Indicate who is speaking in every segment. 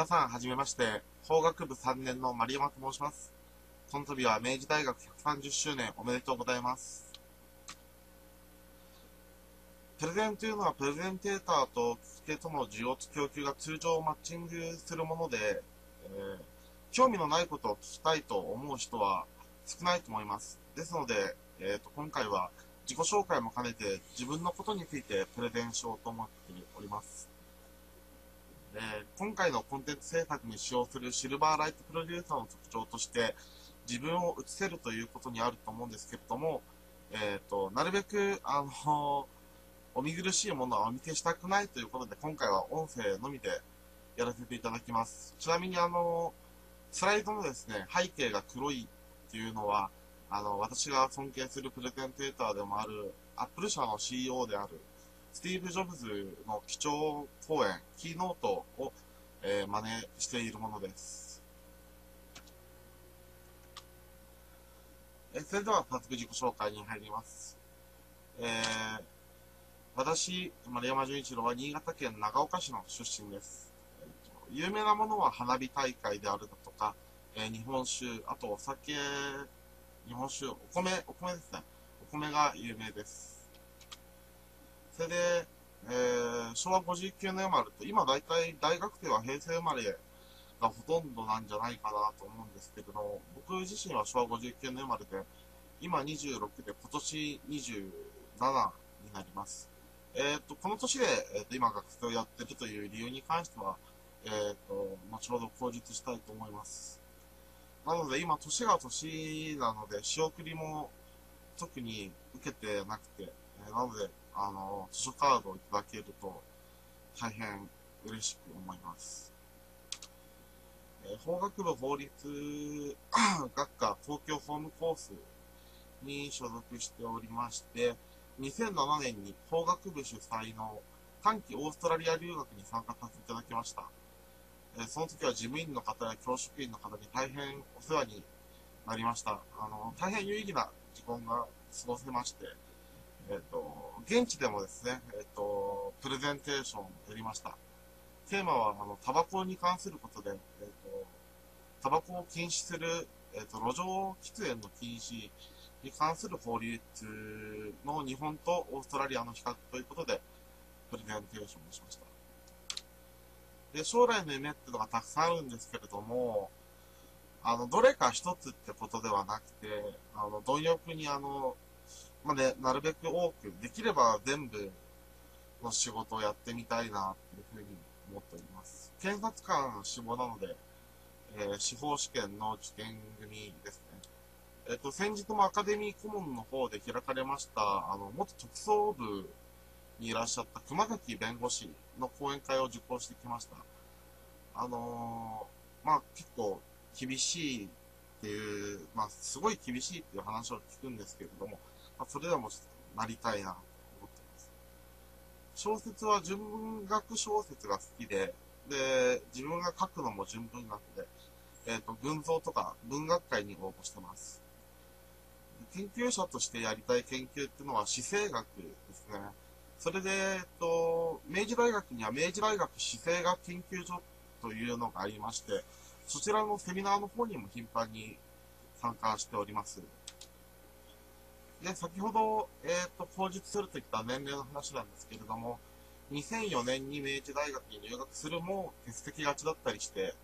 Speaker 1: 皆さん、はじめまして。法学部3年の丸山と申します。この度は明治大学130周年おめでとうございます。プレゼンというのは、プレゼンテーターと聞き手との需要と供給が通常マッチングするもので、えー興味のないことを聞きたいと思う人は少ないと思います。ですので、えーと今回は自己紹介も兼ねて自分のことについてプレゼンしようと思っております。今回のコンテンツ制作に使用するシルバーライトプロデューサーの特徴として、自分を映せるということにあると思うんですけれども、えっ、と、なるべく、あの、お見苦しいものはお見せしたくないということで、今回は音声のみでやらせていただきます。ちなみに、あの、スライドのですね、背景が黒いっていうのは、あの、私が尊敬するプレゼンテーターでもある、アップル社の CEO である、スティーブ・ジョブズの基調講演、キーノートを、えー真似しているものです。えーそれでは早速自己紹介に入ります。えー私、丸山純一郎は新潟県長岡市の出身です。有名なものは花火大会であるだとか、えー日本酒、あとお酒、日本酒、お米、お米ですね。お米が有名です。それで、えー昭和59年生まれと、今大体大学生は平成生まれがほとんどなんじゃないかなと思うんですけど、僕自身は昭和59年生まれで、今26で今年27になります。えっ、と、この年で、えーと今学生をやってるという理由に関しては、えっ、と、後ほど口述したいと思います。なので今年が年なので仕送りも特に受けてなくて、えなので、あの、図書カードをいただけると大変嬉しく思います。えー法学部法律学科東京法務コースに所属しておりまして、2007年に法学部主催の短期オーストラリア留学に参加させていただきました。えーその時は事務員の方や教職員の方に大変お世話になりました。あの、大変有意義な時間が過ごせまして、えっ、と、現地でもですね、えっ、と、プレゼンテーションをやりました。テーマは、あの、タバコに関することで、えっ、と、タバコを禁止する、えっ、と、路上喫煙の禁止に関する法律の日本とオーストラリアの比較ということで、プレゼンテーションをしました。で、将来の夢っていうのがたくさんあるんですけれども、あの、どれか一つってことではなくて、あの、貪欲にあの、まあね、なるべく多く、できれば全部の仕事をやってみたいなっていうふうに思っております。検察官志望なので、えー司法試験の受験組ですね。えっ、と、先日もアカデミー顧問の方で開かれました、あの、元特捜部にいらっしゃった熊崎弁護士の講演会を受講してきました。あのーまあ、結構厳しいっていう、まあ、すごい厳しいっていう話を聞くんですけれども、まあ、それでもなりたいなと思ってます。小説は純文学小説が好きで、で、自分が書くのも純文学で、えっ、と、群像とか文学会に応募してます。研究者としてやりたい研究っていうのは史政学ですね。それで、えっと、明治大学には明治大学史政学研究所というのがありまして、そちらのセミナーの方にも頻繁に参加しております。で、先ほど、えっ、と、口述するといった年齢の話なんですけれども、2004年に明治大学に入学するも欠席がちだったりして、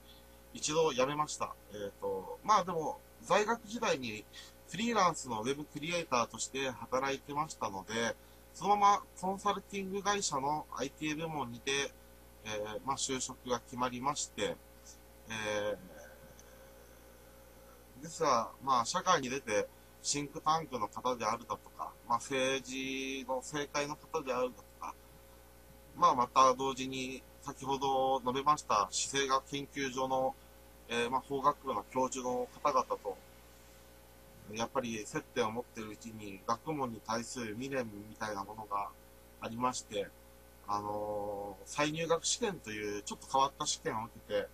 Speaker 1: 一度辞めました。えっ、と、まあでも、在学時代にフリーランスのウェブクリエイターとして働いてましたので、そのままコンサルティング会社の IT 部門にて、えーまあ、就職が決まりまして、えーですが、まあ、社会に出て、シンクタンクの方であるだとか、まあ、政治の政界の方であるだとか、まあ、また同時に、先ほど述べました、史政学研究所の、えーまあ、法学部の教授の方々と、やっぱり接点を持っているうちに、学問に対する未練みたいなものがありまして、あのー再入学試験というちょっと変わった試験を受けて、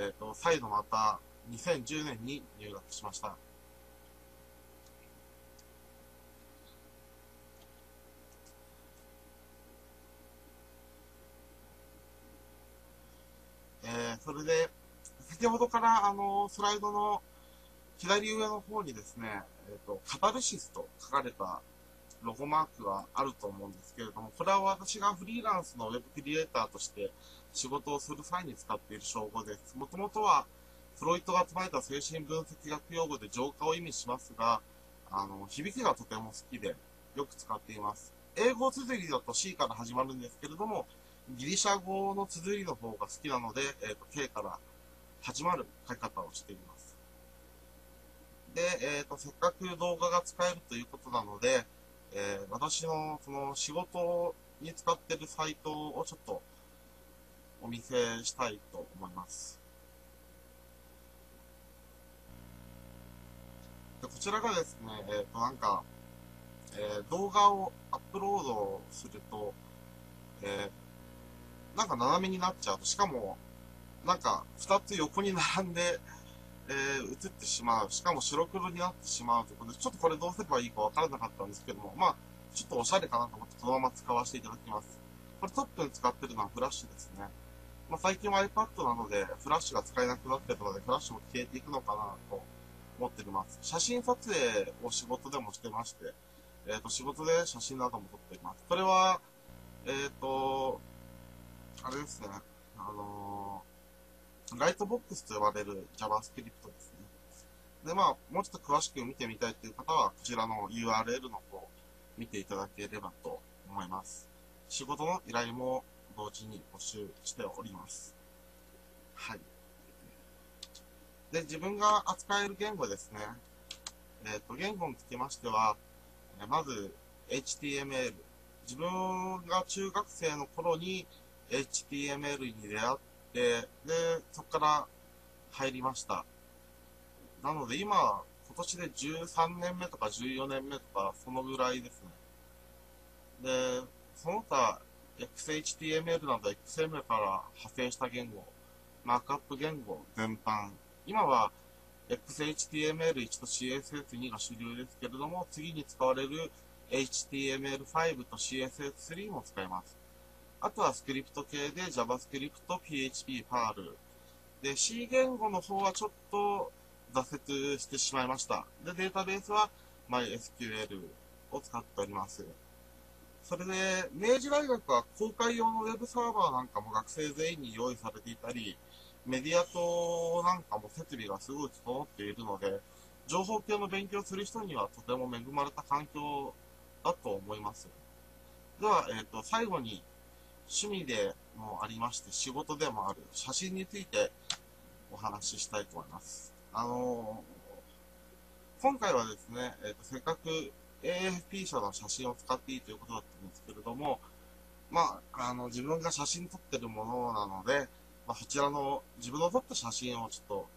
Speaker 1: えっ、と、再度また2010年に入学しました。えーそそれで、先ほどからあの、スライドの左上の方にですね、えっ、ー、と、カタルシスと書かれたロゴマークがあると思うんですけれども、これは私がフリーランスのウェブクリエイターとして仕事をする際に使っている称号です。もともとは、フロイトが唱えた精神分析学用語で浄化を意味しますが、あの、響きがとても好きで、よく使っています。英語綴りだと C から始まるんですけれども、ギリシャ語の綴りの方が好きなので、えっ、ー、と、K から始まる書き方をしています。で、えっ、ー、と、せっかく動画が使えるということなので、えー、私のその仕事に使ってるサイトをちょっとお見せしたいと思います。でこちらがですね、えっ、ー、と、なんか、えー、動画をアップロードすると、えー、なんか斜めになっちゃうと、しかも、なんか二つ横に並んで、えー、映ってしまう。しかも白黒になってしまうということで、ちょっとこれどうすればいいかわからなかったんですけども、まあ、ちょっとおしゃれかなと思ってそのまま使わせていただきます。これトップに使ってるのはフラッシュですね。まあ、最近は iPad なので、フラッシュが使えなくなってるので、フラッシュも消えていくのかなと思っています。写真撮影を仕事でもしてまして、えっ、ー、と、仕事で写真なども撮っています。これは、えっ、ー、と、あれですね、あのー、ライトボックスと呼ばれる JavaScript ですね。で、まあ、もうちょっと詳しく見てみたいという方は、こちらの URL の方を、見ていただければと思います。仕事の依頼も同時に募集しております。はい。で、自分が扱える言語ですね。えっ、ー、と、言語につきましては、まず HTML。自分が中学生の頃に HTML に出会って、で、そこから入りました。なので今、今年で13年目とか14年目とか、そのぐらいですね。で、その他、XHTML など XML から派生した言語、マークアップ言語全般。今は XHTML1 と CSS2 が主流ですけれども、次に使われる HTML5 と CSS3 も使えます。あとはスクリプト系で JavaScript、PHP、Perl。で、C 言語の方はちょっと挫折してしまいました。で、データベースは MySQL を使っております。それで、明治大学は公開用の Web サーバーなんかも学生全員に用意されていたり、メディアとなんかも設備がすごい整っているので、情報系の勉強する人にはとても恵まれた環境だと思います。では、えっ、ー、と、最後に趣味でもありまして、仕事でもある写真についてお話ししたいと思います。あのー、今回はですね、え、ー、と、せっかく AFP 社の写真を使っていいということだったんですけれども、まあ、あの、自分が写真撮ってるものなので、まあ、そちらの自分の撮った写真をちょっと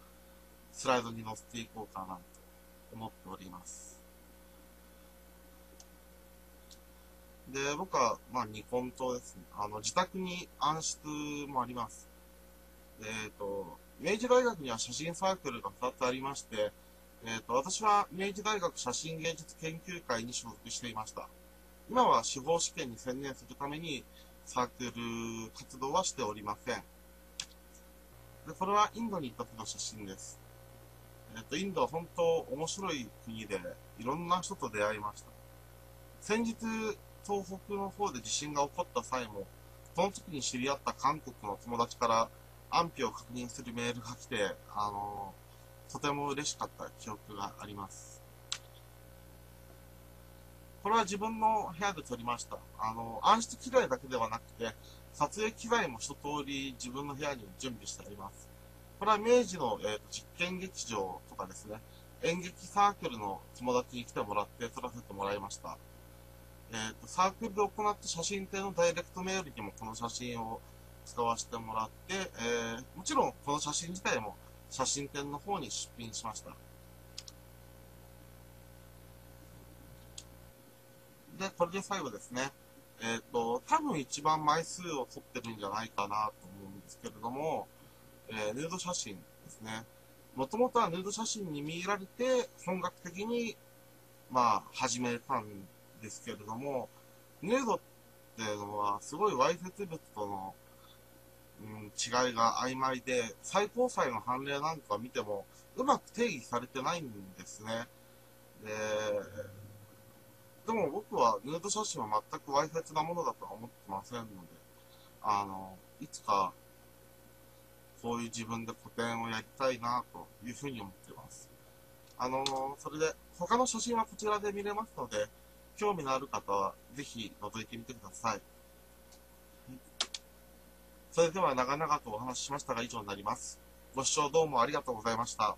Speaker 1: スライドに載せていこうかなと思っております。で、僕は、まあ、ニコンとですね、あの、自宅に暗室もあります。えっ、と、明治大学には写真サークルが2つありまして、えっ、と、私は明治大学写真芸術研究会に所属していました。今は司法試験に専念するためにサークル活動はしておりません。で、これはインドに行った時の写真です。えっ、と、インドは本当面白い国で、いろんな人と出会いました。先日、東北の方で地震が起こった際も、その時に知り合った韓国の友達から安否を確認するメールが来て、あのとても嬉しかった記憶があります。これは自分の部屋で撮りました。あの、暗室機材だけではなくて、撮影機材も一通り自分の部屋に準備してあります。これは明治の、えーと、実験劇場とかですね、演劇サークルの友達に来てもらって撮らせてもらいました。えーと、サークルで行った写真展のダイレクトメールにもこの写真を使わせてもらって、えー、もちろんこの写真自体も写真展の方に出品しました。で、これで最後ですね。えっ、ー、と、多分一番枚数を撮ってるんじゃないかなと思うんですけれども、えー、ヌード写真ですね。もともとはヌード写真に見入られて、本格的に、まあ、始めたんですけれども、ヌードっていうのは、すごいわいせつ物との、うん、違いが曖昧で、最高裁の判例なんか見ても、うまく定義されてないんですね。で、でも僕はヌード写真は全くわいせつなものだとは思ってませんので、あの、いつか、そういう自分で個展をやりたいなというふうに思ってます。あの、それで、他の写真はこちらで見れますので、興味のある方はぜひ覗いてみてください。それでは長々とお話ししましたが以上になります。ご視聴どうもありがとうございました。